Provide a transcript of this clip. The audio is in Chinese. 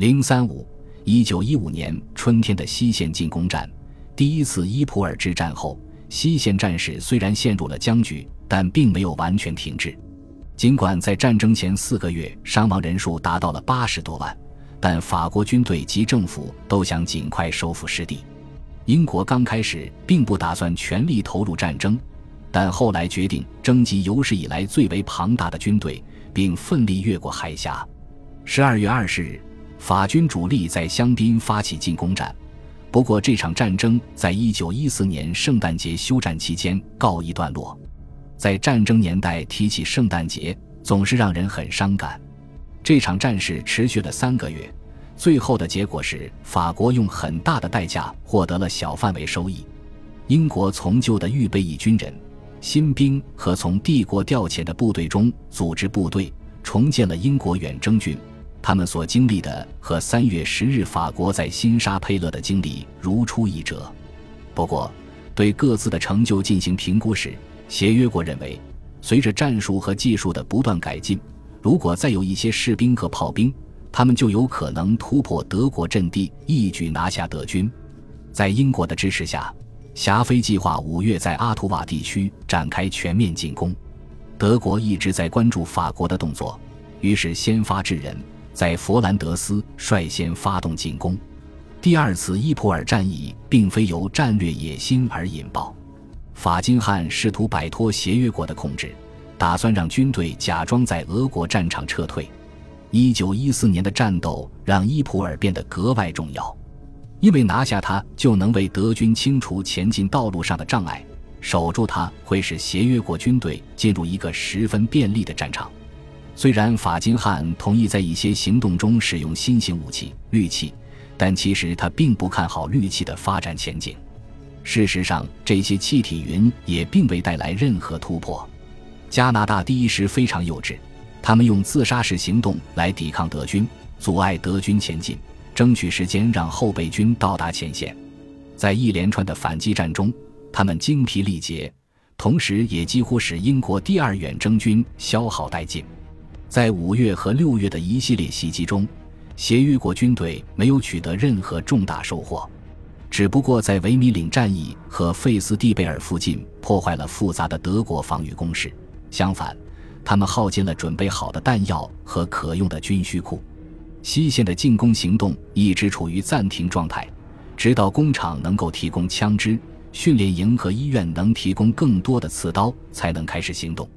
零三五一九一五年春天的西线进攻战，第一次伊普尔之战后，西线战事虽然陷入了僵局，但并没有完全停滞。尽管在战争前四个月伤亡人数达到了八十多万，但法国军队及政府都想尽快收复失地。英国刚开始并不打算全力投入战争，但后来决定征集有史以来最为庞大的军队，并奋力越过海峡。十二月二十日。法军主力在香槟发起进攻战，不过这场战争在一九一四年圣诞节休战期间告一段落。在战争年代提起圣诞节，总是让人很伤感。这场战事持续了三个月，最后的结果是法国用很大的代价获得了小范围收益。英国从旧的预备役军人、新兵和从帝国调遣的部队中组织部队，重建了英国远征军。他们所经历的和三月十日法国在新沙佩勒的经历如出一辙。不过，对各自的成就进行评估时，协约国认为，随着战术和技术的不断改进，如果再有一些士兵和炮兵，他们就有可能突破德国阵地，一举拿下德军。在英国的支持下，霞飞计划五月在阿图瓦地区展开全面进攻。德国一直在关注法国的动作，于是先发制人。在佛兰德斯率先发动进攻。第二次伊普尔战役并非由战略野心而引爆，法金汉试图摆脱协约国的控制，打算让军队假装在俄国战场撤退。一九一四年的战斗让伊普尔变得格外重要，因为拿下它就能为德军清除前进道路上的障碍，守住它会使协约国军队进入一个十分便利的战场。虽然法金汉同意在一些行动中使用新型武器氯气，但其实他并不看好氯气的发展前景。事实上，这些气体云也并未带来任何突破。加拿大第一时非常幼稚，他们用自杀式行动来抵抗德军，阻碍德军前进，争取时间让后备军到达前线。在一连串的反击战中，他们精疲力竭，同时也几乎使英国第二远征军消耗殆尽。在五月和六月的一系列袭击中，协约国军队没有取得任何重大收获，只不过在维米岭战役和费斯蒂贝尔附近破坏了复杂的德国防御工事。相反，他们耗尽了准备好的弹药和可用的军需库。西线的进攻行动一直处于暂停状态，直到工厂能够提供枪支、训练营和医院能提供更多的刺刀，才能开始行动。